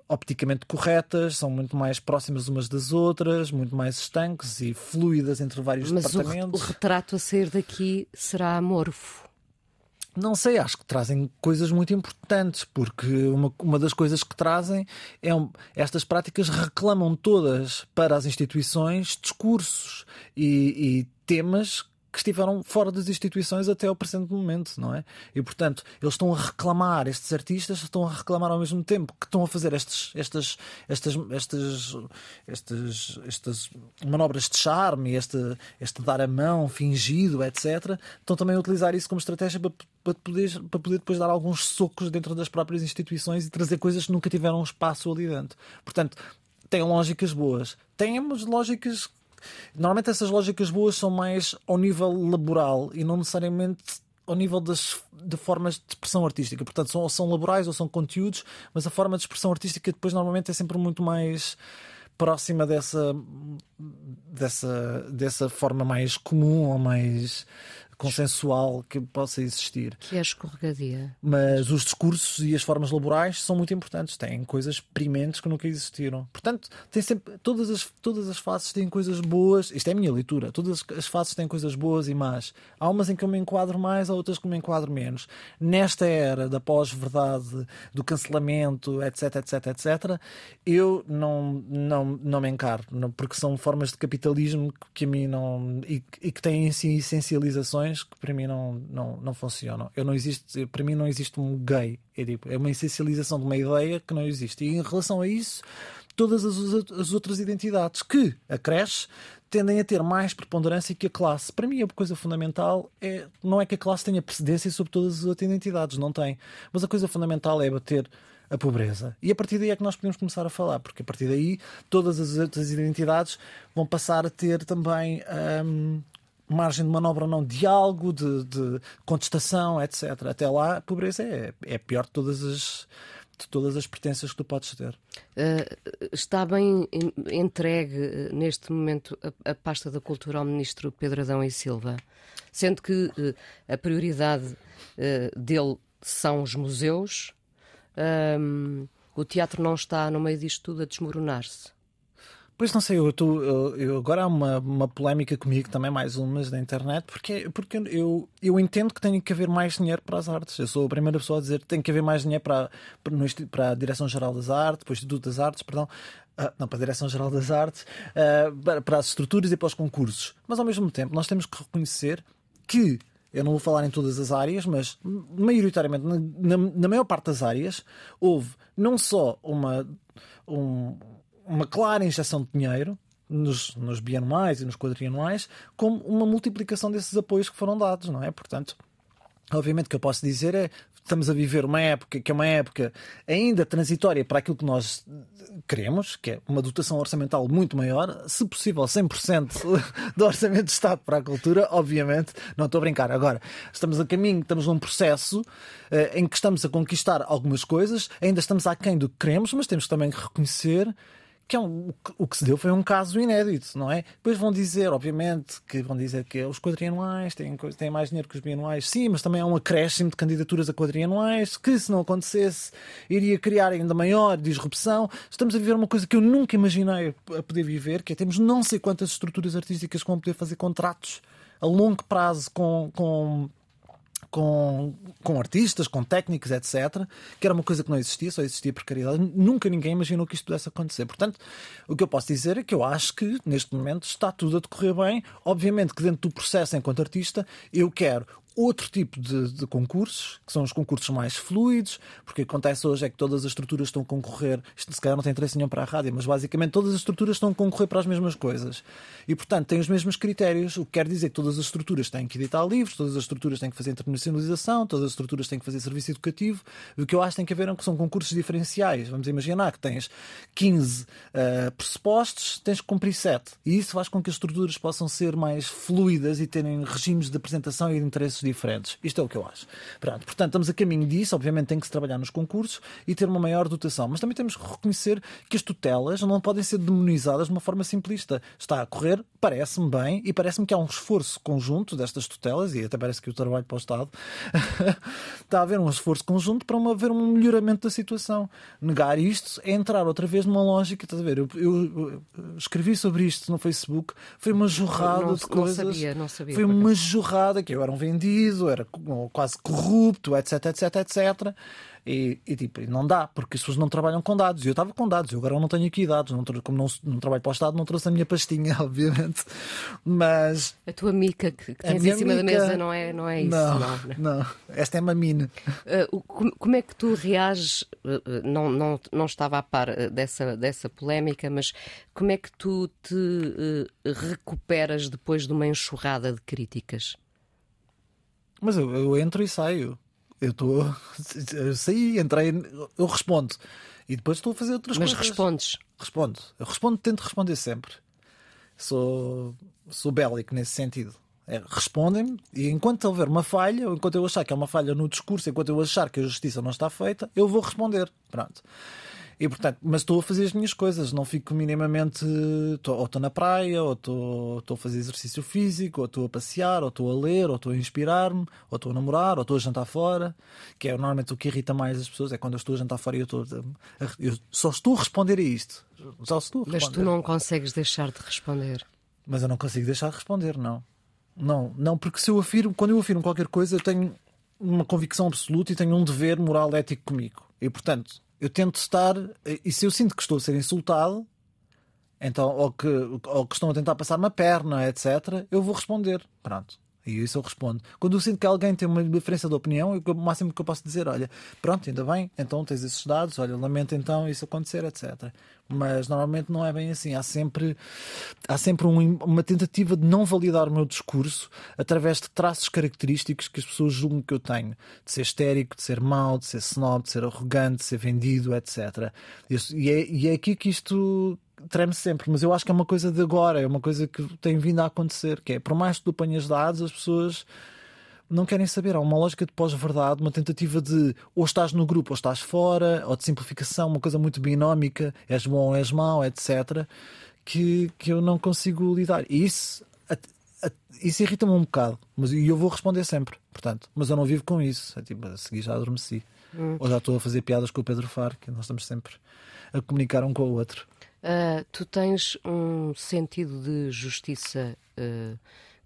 opticamente corretas, são muito mais próximas umas das outras, muito mais estanques e fluidas entre vários Mas departamentos. O, o retrato a sair daqui será amorfo. Não sei, acho que trazem coisas muito importantes, porque uma, uma das coisas que trazem é um, estas práticas reclamam todas para as instituições discursos e, e temas que estiveram fora das instituições até ao presente momento, não é? E portanto, eles estão a reclamar, estes artistas estão a reclamar ao mesmo tempo que estão a fazer estas, estas, estas, estas, estas manobras de charme, este, este dar a mão fingido, etc. Estão também a utilizar isso como estratégia para, para, poder, para poder depois dar alguns socos dentro das próprias instituições e trazer coisas que nunca tiveram espaço ali dentro. Portanto, tem lógicas boas. Tem umas lógicas. Normalmente essas lógicas boas são mais ao nível laboral e não necessariamente ao nível das de formas de expressão artística. Portanto, são, são laborais ou são conteúdos, mas a forma de expressão artística depois normalmente é sempre muito mais próxima dessa dessa dessa forma mais comum ou mais consensual que possa existir. Que é escorregadia. Mas os discursos e as formas laborais são muito importantes. Têm coisas primentes que nunca existiram. Portanto, tem sempre, todas, as, todas as faces têm coisas boas. Isto é a minha leitura. Todas as faces têm coisas boas e más. Há umas em que eu me enquadro mais, há outras que me enquadro menos. Nesta era da pós-verdade, do cancelamento, etc, etc, etc, eu não, não, não me encaro. Porque são formas de capitalismo que a mim não. e, e que têm em si que para mim não, não, não funcionam. Eu não existe, para mim não existe um gay. É, tipo, é uma essencialização de uma ideia que não existe. E em relação a isso, todas as, as outras identidades que acresce tendem a ter mais preponderância que a classe. Para mim, a coisa fundamental é não é que a classe tenha precedência sobre todas as outras identidades, não tem. Mas a coisa fundamental é bater a pobreza. E a partir daí é que nós podemos começar a falar, porque a partir daí todas as outras identidades vão passar a ter também hum, margem de manobra não, diálogo, de, de contestação, etc. Até lá, a pobreza é, é pior de todas as de todas as pertenças que tu podes ter. Uh, está bem entregue eh, neste momento a, a, pasta da cultura ao ministro Pedro Adão e Silva, sendo que uh, a prioridade uh, dele são os museus, o teatro não está no meio disto tudo a desmoronar-se. Pois não sei, eu, tô, eu, eu, agora há uma, uma polémica comigo também, mais umas da internet, porque, porque eu, eu entendo que tem que haver mais dinheiro para as artes. Eu sou a primeira pessoa a dizer que tem que haver mais dinheiro para, para, para a Direção-Geral das Artes, para o Instituto das Artes, perdão, uh, não, para a Direção-Geral das Artes, uh, para, para as estruturas e para os concursos. Mas ao mesmo tempo, nós temos que reconhecer que eu não vou falar em todas as áreas, mas maioritariamente, na, na, na maior parte das áreas, houve não só uma. Um, uma clara injeção de dinheiro nos, nos bianuais e nos quadrianuais, como uma multiplicação desses apoios que foram dados, não é? Portanto, obviamente o que eu posso dizer é estamos a viver uma época que é uma época ainda transitória para aquilo que nós queremos, que é uma dotação orçamental muito maior, se possível 100% do orçamento de Estado para a cultura, obviamente, não estou a brincar. Agora, estamos a caminho, estamos num processo uh, em que estamos a conquistar algumas coisas, ainda estamos aquém do que queremos, mas temos também que reconhecer que é um, o que se deu foi um caso inédito, não é? Depois vão dizer, obviamente, que vão dizer que os quadrianuais têm, têm mais dinheiro que os bianuais, sim, mas também há um acréscimo de candidaturas a quadrianuais que, se não acontecesse, iria criar ainda maior disrupção. Estamos a viver uma coisa que eu nunca imaginei a poder viver, que é temos não sei quantas estruturas artísticas que vão poder fazer contratos a longo prazo com, com com, com artistas, com técnicos, etc., que era uma coisa que não existia, só existia precariedade. Nunca ninguém imaginou que isto pudesse acontecer. Portanto, o que eu posso dizer é que eu acho que neste momento está tudo a decorrer bem. Obviamente que dentro do processo, enquanto artista, eu quero outro tipo de, de, concursos, que são os concursos mais fluidos, porque o que acontece hoje é que todas as estruturas estão a concorrer, isto se calhar não tem interesse nenhum para a rádio, mas basicamente todas as estruturas estão a concorrer para as mesmas coisas. E, portanto, têm os mesmos critérios, o que quer dizer que todas as estruturas têm que editar livros, todas as estruturas têm que fazer internacionalização, todas as estruturas têm que fazer serviço educativo. O que eu acho que tem que haver é que são concursos diferenciais. Vamos imaginar que tens 15 uh, eh, pressupostos, tens que cumprir 7. E isso faz com que as estruturas possam ser mais fluidas e terem regimes de apresentação e de interesses diferentes. Isto é o que eu acho. Pronto, portanto, estamos a caminho disso. Obviamente tem que se trabalhar nos concursos e ter uma maior dotação. Mas também temos que reconhecer que as tutelas não podem ser demonizadas de uma forma simplista. Está a correr, parece-me bem, e parece-me que há um esforço conjunto destas tutelas, e até parece que o trabalho para o Estado está a haver um esforço conjunto para uma, haver um melhoramento da situação. Negar isto é entrar outra vez numa lógica, estás a ver? Eu, eu, eu escrevi sobre isto no Facebook, foi uma jorrada não, de coisas. Não sabia, não sabia. Foi uma jorrada que eu era um vendido bandido, era quase corrupto, etc, etc, etc. E, e, tipo, não dá, porque as pessoas não trabalham com dados. E eu estava com dados, eu agora não tenho aqui dados, não, como não, não, trabalho para o Estado, não trouxe a minha pastinha, obviamente. Mas. A tua mica que, que tens em cima mica... da mesa não é, não é isso. Não, não, não. esta é uma mina. Uh, como é que tu reages? Uh, não, não, não estava a par dessa, dessa polémica, mas como é que tu te uh, recuperas depois de uma enxurrada de críticas? Mas eu, eu entro e saio eu estou. Saí, entrei, eu respondo. E depois estou a fazer outras Mas coisas. Mas respondes? Respondo. Eu respondo, tento responder sempre. Sou, sou bélico nesse sentido. É, respondem-me e enquanto houver uma falha, ou enquanto eu achar que é uma falha no discurso, enquanto eu achar que a justiça não está feita, eu vou responder. Pronto. E portanto, mas estou a fazer as minhas coisas, não fico minimamente. Tô, ou estou na praia, ou estou, a fazer exercício físico, ou estou a passear, ou estou a ler, ou estou a inspirar-me, ou estou a namorar, ou estou a jantar fora, que é normalmente o que irrita mais as pessoas, é quando eu estou a jantar fora e eu estou. A, eu só estou a responder a isto. Só estou a responder. Mas tu não consegues deixar de responder. Mas eu não consigo deixar de responder, não. Não, não, porque se eu afirmo, quando eu afirmo qualquer coisa, eu tenho uma convicção absoluta e tenho um dever moral ético comigo. E portanto, eu tento estar. E se eu sinto que estou a ser insultado, então, ou que, ou que estão a tentar passar uma perna, etc., eu vou responder. Pronto. E isso eu respondo. Quando eu sinto que alguém tem uma diferença de opinião, o máximo que eu posso dizer, olha, pronto, ainda bem, então tens esses dados, olha, lamento então isso acontecer, etc. Mas normalmente não é bem assim. Há sempre, há sempre um, uma tentativa de não validar o meu discurso através de traços característicos que as pessoas julgam que eu tenho. De ser histérico, de ser mau, de ser snob, de ser arrogante, de ser vendido, etc. E é, e é aqui que isto treme sempre, mas eu acho que é uma coisa de agora, é uma coisa que tem vindo a acontecer, que é por mais que tu apanhas dados, as pessoas não querem saber. Há uma lógica de pós-verdade, uma tentativa de ou estás no grupo ou estás fora, ou de simplificação, uma coisa muito binómica, és bom ou és mau, etc. Que, que eu não consigo lidar. E isso, isso irrita-me um bocado, mas e eu vou responder sempre, portanto, mas eu não vivo com isso. É tipo, a seguir já adormeci. Hum. Ou já estou a fazer piadas com o Pedro Far, que nós estamos sempre a comunicar um com o outro. Uh, tu tens um sentido de justiça uh,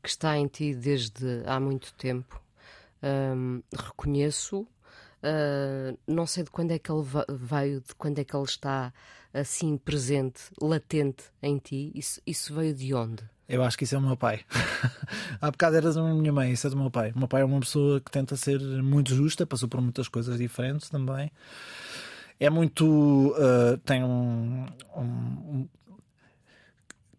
que está em ti desde há muito tempo. Um, reconheço. Uh, não sei de quando é que ele veio, de quando é que ele está assim presente, latente em ti. Isso, isso veio de onde? Eu acho que isso é o meu pai. Há bocado eras a minha mãe, isso é do meu pai. O meu pai é uma pessoa que tenta ser muito justa, passou por muitas coisas diferentes também é muito. Uh, tem um, um, um,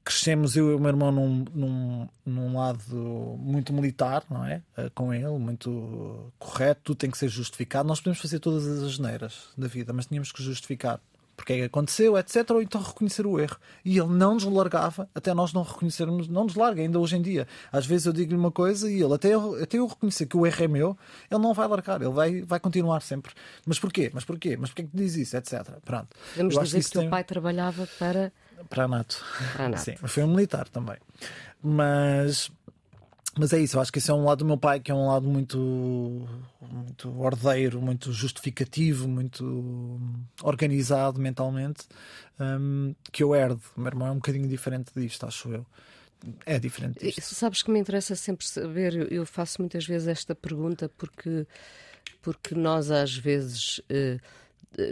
Crescemos eu e o meu irmão num, num, num lado muito militar, não é? Uh, com ele, muito correto, tudo tem que ser justificado. Nós podemos fazer todas as asneiras da vida, mas tínhamos que justificar porque é que aconteceu, etc. Ou então reconhecer o erro. E ele não nos largava até nós não reconhecermos, não nos larga ainda hoje em dia. Às vezes eu digo-lhe uma coisa e ele, até eu, até eu reconhecer que o erro é meu, ele não vai largar, ele vai, vai continuar sempre. Mas porquê? Mas porquê? Mas porquê que diz isso, etc. Pronto. Podemos dizer que, que o teu tem... pai trabalhava para. Para a NATO. Para a NATO. Sim, foi um militar também. Mas mas é isso, eu acho que esse é um lado do meu pai que é um lado muito, muito ordeiro, muito justificativo, muito organizado mentalmente, um, que eu herdo. O meu irmão é um bocadinho diferente disto, acho eu. É diferente disto. Sabes que me interessa sempre saber, eu faço muitas vezes esta pergunta porque, porque nós às vezes eh,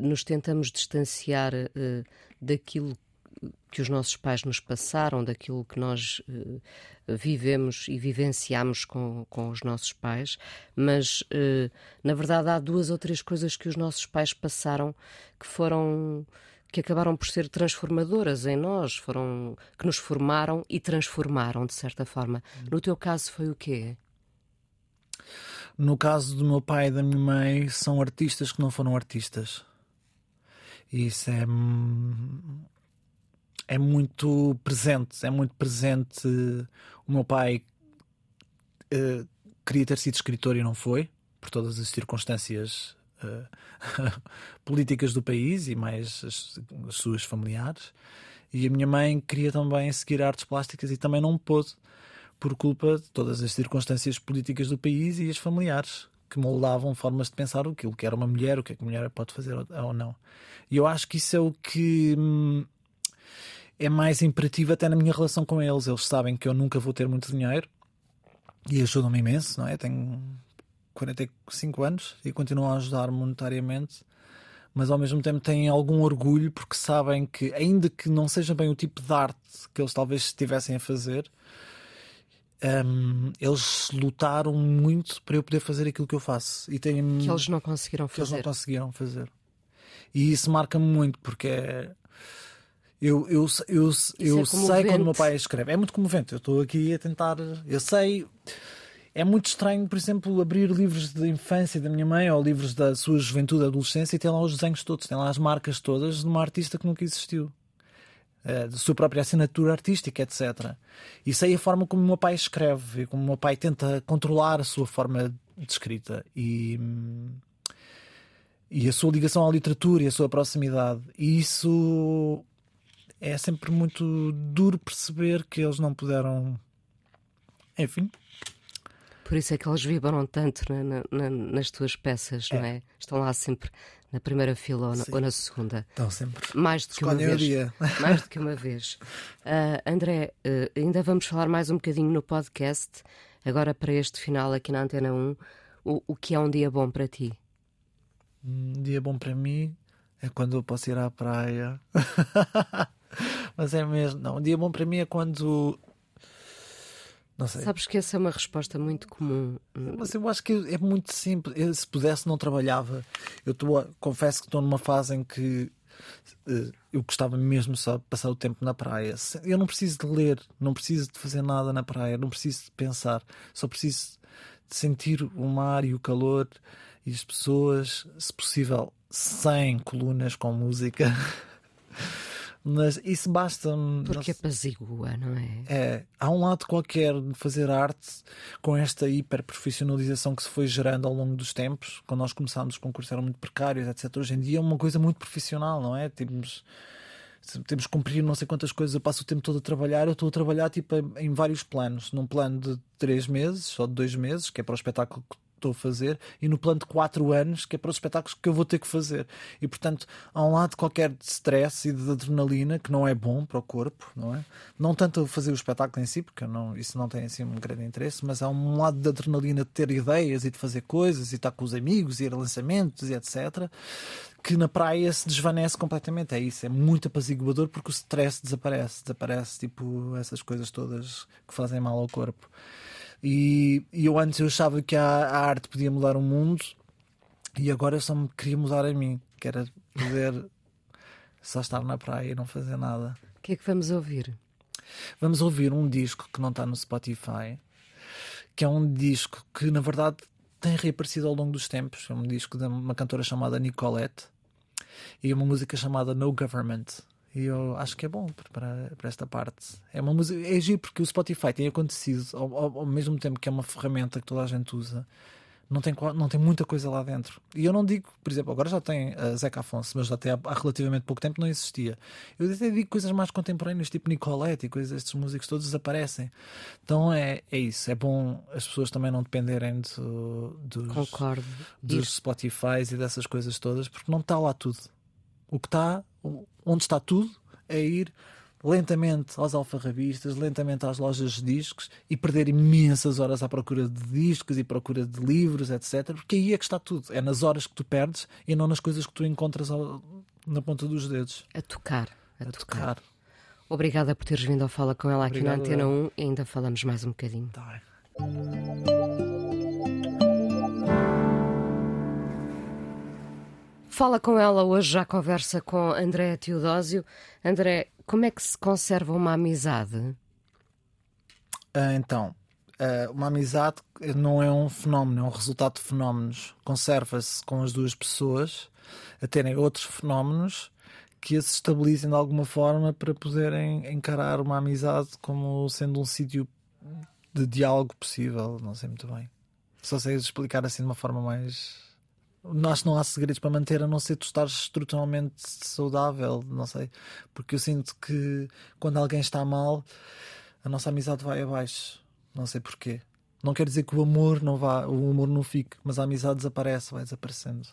nos tentamos distanciar eh, daquilo que os nossos pais nos passaram, daquilo que nós uh, vivemos e vivenciamos com, com os nossos pais, mas uh, na verdade há duas ou três coisas que os nossos pais passaram que foram que acabaram por ser transformadoras em nós, foram que nos formaram e transformaram de certa forma. No teu caso foi o quê? No caso do meu pai e da minha mãe, são artistas que não foram artistas. Isso é hum, é muito presente, é muito presente. O meu pai uh, queria ter sido escritor e não foi, por todas as circunstâncias uh, políticas do país e mais as, as, suas familiares. E a minha mãe queria também seguir artes plásticas e também não pôde, por culpa de todas as circunstâncias políticas do país e as familiares que moldavam formas de pensar aquilo que era uma mulher, o que é que a mulher pode fazer ou não. E eu acho que isso é o que. Hum, é mais imperativo até na minha relação com eles. Eles sabem que eu nunca vou ter muito dinheiro e ajudam-me imenso, não é? Tenho 45 anos e continuam a ajudar monetariamente, mas ao mesmo tempo têm algum orgulho porque sabem que, ainda que não seja bem o tipo de arte que eles talvez estivessem a fazer, um, eles lutaram muito para eu poder fazer aquilo que eu faço e têm que eles não conseguiram que eles fazer. não conseguiram fazer. E isso marca-me muito porque é. Eu, eu, eu, eu é sei quando o meu pai escreve. É muito comovente. Eu estou aqui a tentar. Eu sei. É muito estranho, por exemplo, abrir livros de infância da minha mãe ou livros da sua juventude, adolescência e ter lá os desenhos todos, tem lá as marcas todas de uma artista que nunca existiu. Eh, da sua própria assinatura artística, etc. E sei a forma como o meu pai escreve e como o meu pai tenta controlar a sua forma de escrita e, e a sua ligação à literatura e a sua proximidade. E isso é sempre muito duro perceber que eles não puderam. Enfim, Por isso é que eles vibram tanto na- na- na- nas tuas peças, não é? Estão lá sempre na primeira fila ou na, ou na segunda. estão sempre. Mais do que uma Escolhem vez. dia. Mais do que uma vez. Ah, André, ah, ainda vamos falar mais um bocadinho no podcast, agora para este final aqui na Antena 1. O, o que é um dia bom para ti? Um dia bom para mim é quando eu posso ir à praia. Mas é mesmo. Não, um dia bom para mim é quando. Não sei. Sabes que essa é uma resposta muito comum. Mas eu acho que é muito simples. Eu, se pudesse, não trabalhava. Eu tô, confesso que estou numa fase em que eh, eu gostava mesmo só de passar o tempo na praia. Eu não preciso de ler, não preciso de fazer nada na praia, não preciso de pensar, só preciso de sentir o mar e o calor e as pessoas, se possível, sem colunas com música. Mas isso basta-me. Porque apazigua, não é? É, há um lado qualquer de fazer arte com esta hiperprofissionalização que se foi gerando ao longo dos tempos. Quando nós começámos, os concursos eram muito precários, etc. Hoje em dia é uma coisa muito profissional, não é? Temos, temos que cumprir não sei quantas coisas. Eu passo o tempo todo a trabalhar. Eu estou a trabalhar tipo, em- vários planos. Num plano de três meses ou de dois meses, que é para o espetáculo que estou a fazer, e no plano de quatro anos, que é para os espetáculos que eu vou ter que fazer. E portanto, há um lado qualquer de stress e de adrenalina que não é bom para o corpo, não é? Não tanto fazer o espetáculo em si, porque não, isso não tem assim um grande interesse, mas há um lado de adrenalina de ter ideias e de fazer coisas e estar com os amigos e ir a lançamentos e etc. Que na praia se desvanece completamente. É isso, é muito apaziguador porque o stress desaparece, desaparece tipo essas coisas todas que fazem mal ao corpo. E, e eu antes eu achava que a, a arte podia mudar o mundo e agora eu só me queria mudar a mim, que era poder só estar na praia e não fazer nada. O que é que vamos ouvir? Vamos ouvir um disco que não está no Spotify, que é um disco que na verdade tem reaparecido ao longo dos tempos. É um disco de uma cantora chamada Nicolette e uma música chamada No Government. E eu acho que é bom para, para esta parte. É uma música, é giro porque o Spotify tem acontecido ao, ao, ao mesmo tempo que é uma ferramenta que toda a gente usa. Não tem, não tem muita coisa lá dentro. E eu não digo, por exemplo, agora já tem a Zeca Afonso, mas já até há, há relativamente pouco tempo não existia. Eu até digo coisas mais contemporâneas, tipo Nicolette e coisas, estes músicos todos desaparecem. Então é, é isso. É bom as pessoas também não dependerem do, dos, Concordo. dos Spotifys e dessas coisas todas, porque não está lá tudo. O que está, onde está tudo, é ir lentamente aos alfarrabistas, lentamente às lojas de discos e perder imensas horas à procura de discos e procura de livros, etc. Porque aí é que está tudo. É nas horas que tu perdes e não nas coisas que tu encontras ao- na ponta dos dedos. A tocar. A, A tocar. tocar. Obrigada por teres vindo ao Fala com ela aqui na Obrigado, Antena eu. 1 e ainda falamos mais um bocadinho. Tá Fala com ela hoje, já conversa com André Teodósio. André, como é que se conserva uma amizade? Ah, então, ah, uma amizade não é um fenómeno, é um resultado de fenómenos. Conserva-se com as duas pessoas a terem outros fenómenos que as estabilizem de alguma forma para poderem encarar uma amizade como sendo um sítio de diálogo possível. Não sei muito bem. Só sei explicar assim de uma forma mais. Acho que não há segredos para manter, a não ser tu estares estruturalmente saudável, não sei. Porque eu sinto que quando alguém está mal, a nossa amizade vai abaixo. Não sei porquê. Não quer dizer que o amor não vá, o amor não fique, mas a amizade desaparece, vai desaparecendo.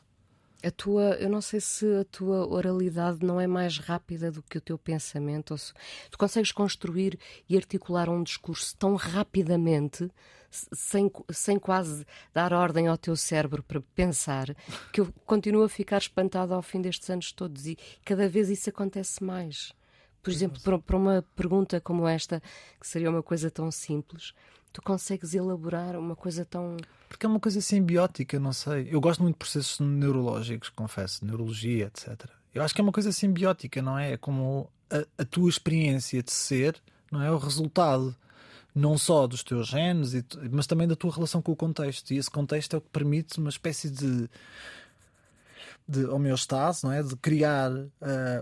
A tua, eu não sei se a tua oralidade não é mais rápida do que o teu pensamento. Ou se, tu consegues construir e articular um discurso tão rapidamente, sem, sem quase dar ordem ao teu cérebro para pensar, que eu continuo a ficar espantada ao fim destes anos todos e cada vez isso acontece mais. Por exemplo, para, para uma pergunta como esta, que seria uma coisa tão simples, tu consegues elaborar uma coisa tão porque é uma coisa simbiótica, não sei. Eu gosto muito de processos neurológicos, confesso, neurologia, etc. Eu acho que é uma coisa simbiótica, não é? É como a, a tua experiência de ser, não é? O resultado não só dos teus genes, mas também da tua relação com o contexto. E esse contexto é o que permite uma espécie de de homeostase, não é? De criar uh,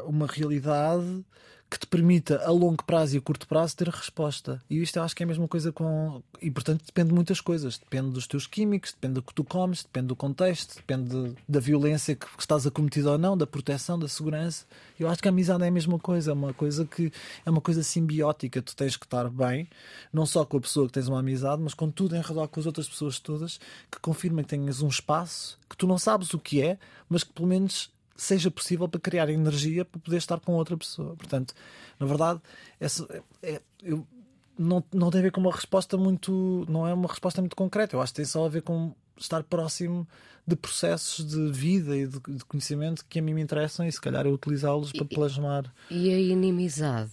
uma realidade que te permita a longo prazo e a curto prazo ter resposta. E isto eu acho que é a mesma coisa com. E portanto depende de muitas coisas. Depende dos teus químicos, depende do que tu comes, depende do contexto, depende de, da violência que estás a cometer ou não, da proteção, da segurança. Eu acho que a amizade é a mesma coisa, é uma coisa que é uma coisa simbiótica. Tu tens que estar bem, não só com a pessoa que tens uma amizade, mas com tudo em redor com as outras pessoas todas, que confirmem que tenhas um espaço que tu não sabes o que é, mas que pelo menos seja possível para criar energia para poder estar com outra pessoa. Portanto, na verdade, essa, é, é, eu, não, não tem a ver com uma resposta muito. não é uma resposta muito concreta. Eu acho que tem só a ver com estar próximo de processos de vida e de, de conhecimento que a mim me interessam e se calhar eu utilizá-los para plasmar. E a inimizade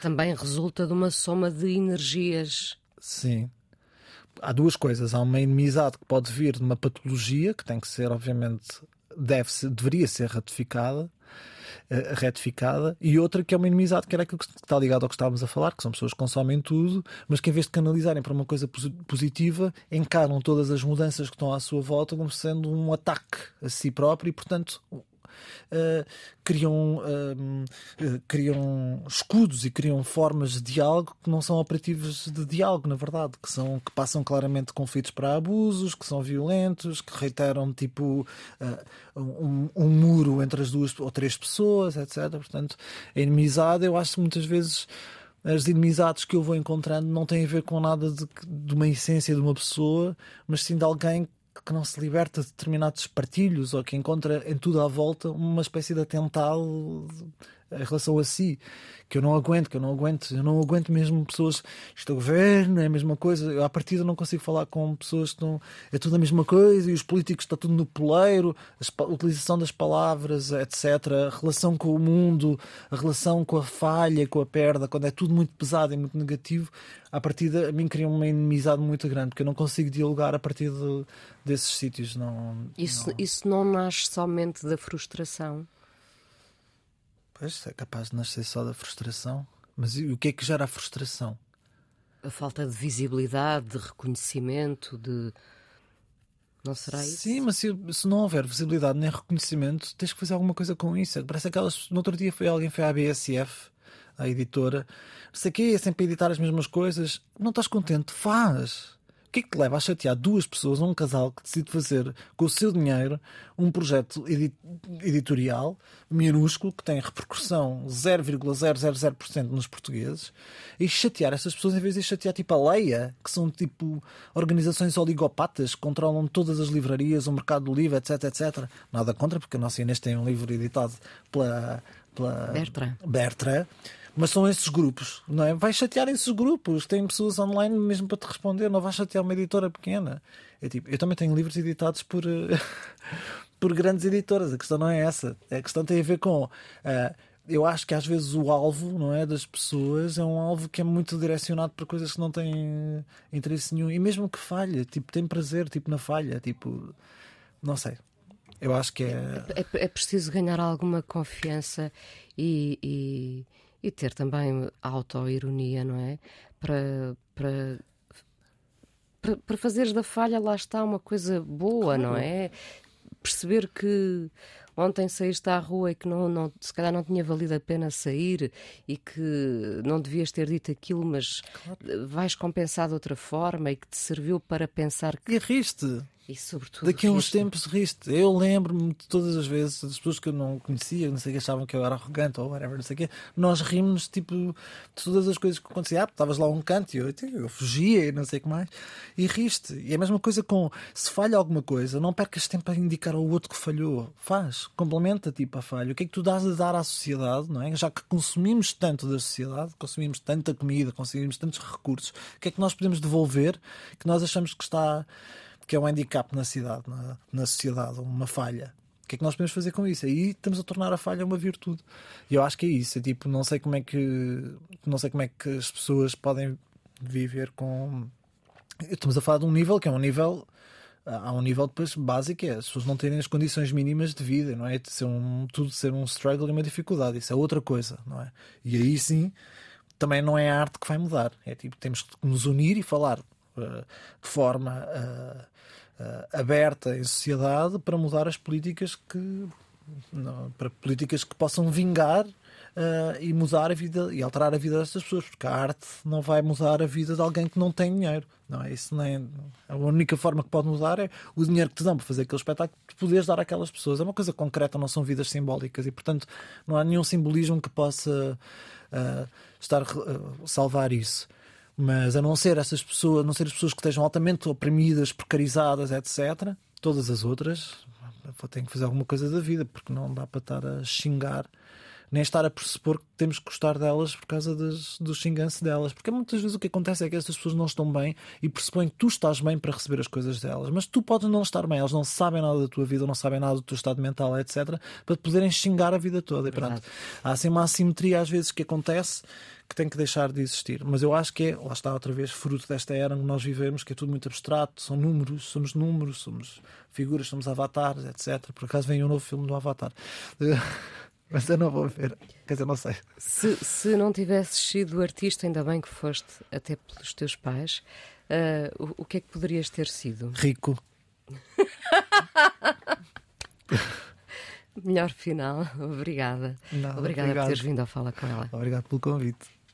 também resulta de uma soma de energias. Sim. Há duas coisas. Há uma inimizade que pode vir de uma patologia, que tem que ser, obviamente, deve -se, deveria ser ratificada, uh, retificada, e outra que é uma inimizade, que era aquilo que está ligado ao que estávamos a falar, que são pessoas que consomem tudo, mas que em vez de canalizarem para uma coisa positiva, encaram todas as mudanças que estão à sua volta como sendo um ataque a si próprio e, portanto, uh, criam, uh, criam escudos e criam formas de diálogo que não são operativas de diálogo, na verdade, que, são, que passam claramente conflitos para abusos, que são violentos, que reiteram tipo uh, um, um, muro entre as duas ou três pessoas, etc. Portanto, a inimizade, eu acho que muitas vezes as inimizades que eu vou encontrando não têm a ver com nada de, de uma essência de uma pessoa, mas sim de alguém que não se liberta de determinados partilhos ou que encontra em tudo à volta uma espécie de atentado em relação a si, que eu não aguento, que eu não aguento, eu não aguento mesmo pessoas, isto é o governo, é a mesma coisa, eu à partida não consigo falar com pessoas que estão, é tudo a mesma coisa, e os políticos está tudo no poleiro, a utilização das palavras, etc., a relação com o mundo, a relação com a falha, com a perda, quando é tudo muito pesado e muito negativo, à partida a mim cria uma inimizade muito grande, porque eu não consigo dialogar a partir de, desses sítios. Não, isso, não... isso não nasce somente da frustração? Pois, é capaz de nascer só da frustração. Mas o que é que gera a frustração? A falta de visibilidade, de reconhecimento, de. Não será isso? Sim, mas se, se, não houver visibilidade nem reconhecimento, tens que fazer alguma coisa com isso. Parece aquelas. No outro dia foi alguém foi à BSF, a editora, não sei o quê, é sempre editar as mesmas coisas. Não estás contente? Faz! Que é que te leva a chatear duas pessoas, um casal que decide fazer com o seu dinheiro um projeto editorial minúsculo que tem repercussão 0,000% nos portugueses e chatear essas pessoas em vez de chatear tipo a Leia, que são tipo organizações oligopatas que controlam todas as livrarias, o mercado do livro, etc, etc. Nada contra, porque a nossa Inês tem um livro editado pela, pela Bertrand. Bertrand mas são esses grupos, não é? Vai chatear esses grupos, tem pessoas online mesmo para te responder, não vai chatear uma editora pequena. É tipo, eu também tenho livros editados por, eh, por grandes editoras, a questão não é essa. A questão tem a ver com. Uh, eu acho que às vezes o alvo não é das pessoas é um alvo que é muito direcionado para coisas que não têm interesse nenhum e mesmo que falha tipo tem prazer tipo na falha tipo não sei eu acho que é é, é preciso ganhar alguma confiança e, e e ter também autoironia, não é? Para, para, para, para fazeres da falha, lá está uma coisa boa, claro. não é? Perceber que ontem saíste à rua e que não, não, se calhar não tinha valido a pena sair e que não devias ter dito aquilo, mas claro. vais compensar de outra forma e que te serviu para pensar que. E riste. E sobretudo. Daqui a uns riste. tempos riste. Eu lembro-me de todas as vezes, das pessoas que eu não conhecia, não sei que achavam que eu era arrogante ou whatever, não sei o quê, nós rimos tipo de todas as coisas que aconteciam. Ah, estavas lá um canto e eu, eu fugia e não sei o que mais. E riste. E é a mesma coisa com se falha alguma coisa, não percas tempo a indicar ao outro que falhou. Faz, complementa tipo a falha. O que é que tu dás a dar à sociedade, não é? Já que consumimos tanto da sociedade, consumimos tanta comida, consumimos tantos recursos, o que é que nós podemos devolver que nós achamos que está que é um handicap na cidade, na, na sociedade, uma falha. O que é que nós podemos fazer com isso? Aí estamos a tornar a falha uma virtude. E eu acho que é isso. É tipo, não sei como é que não sei como é que as pessoas podem viver com. Estamos a falar de um nível que é um nível. Há um nível depois básico, é as pessoas não terem as condições mínimas de vida, não é? De ser um, tudo ser um struggle e uma dificuldade. Isso é outra coisa, não é? E aí sim, também não é a arte que vai mudar. É tipo, temos que nos unir e falar de forma uh, uh, aberta em sociedade para mudar as políticas que não, para políticas que possam vingar uh, e mudar a vida e alterar a vida destas pessoas, porque a arte não vai mudar a vida de alguém que não tem dinheiro. Não é isso nem a única forma que pode mudar é o dinheiro que te dão para fazer aquele espetáculo, tu poderes dar àquelas pessoas. É uma coisa concreta, não são vidas simbólicas e portanto não há nenhum simbolismo que possa uh, estar uh, salvar isso. Mas a não ser essas pessoas, a não ser as pessoas que estejam altamente oprimidas, precarizadas, etc., todas as outras têm que fazer alguma coisa da vida, porque não dá para estar a xingar, nem estar a pressupor que temos que gostar delas por causa das, do xinganço delas. Porque muitas vezes o que acontece é que essas pessoas não estão bem e pressupõem que tu estás bem para receber as coisas delas. Mas tu podes não estar bem, elas não sabem nada da tua vida, não sabem nada do teu estado mental, etc., para te poderem xingar a vida toda. E pronto, há assim uma assimetria às vezes que acontece que tem que deixar de existir. Mas eu acho que é, lá está outra vez, fruto desta era onde nós vivemos, que é tudo muito abstrato, são números, somos números, somos figuras, somos avatares, etc. Por acaso vem um novo filme do Avatar. Mas eu não vou ver, quer dizer, não sei. Se, se não tivesses sido artista, ainda bem que foste até pelos teus pais, uh, o, o que é que poderias ter sido? Rico. Melhor final, obrigada. Não, obrigada obrigado. por teres vindo a falar com ela. Obrigado pelo convite.